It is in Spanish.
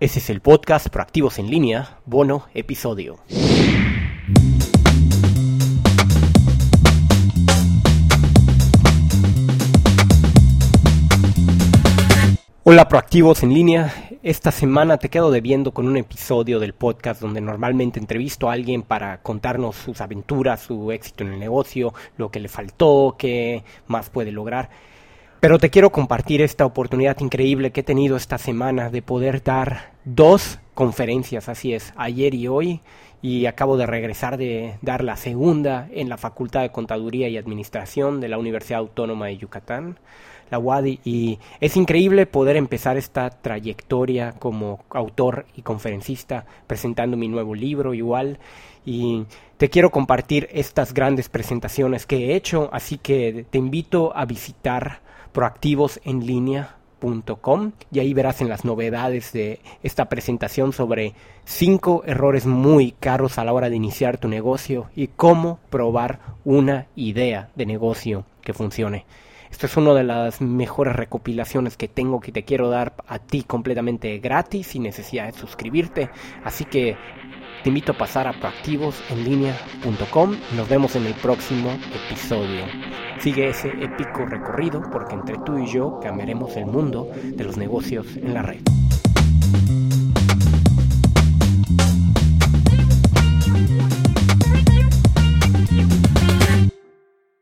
Ese es el podcast Proactivos en línea, bono episodio. Hola proactivos en línea, esta semana te quedo debiendo con un episodio del podcast donde normalmente entrevisto a alguien para contarnos sus aventuras, su éxito en el negocio, lo que le faltó, qué más puede lograr. Pero te quiero compartir esta oportunidad increíble que he tenido esta semana de poder dar dos conferencias, así es, ayer y hoy, y acabo de regresar de dar la segunda en la Facultad de Contaduría y Administración de la Universidad Autónoma de Yucatán, la UADI, y es increíble poder empezar esta trayectoria como autor y conferencista presentando mi nuevo libro igual, y te quiero compartir estas grandes presentaciones que he hecho, así que te invito a visitar proactivosenlinea.com y ahí verás en las novedades de esta presentación sobre cinco errores muy caros a la hora de iniciar tu negocio y cómo probar una idea de negocio que funcione. Esto es una de las mejores recopilaciones que tengo que te quiero dar a ti completamente gratis sin necesidad de suscribirte. Así que te invito a pasar a proactivosenlinea.com nos vemos en el próximo episodio. Sigue ese épico recorrido porque entre tú y yo cambiaremos el mundo de los negocios en la red.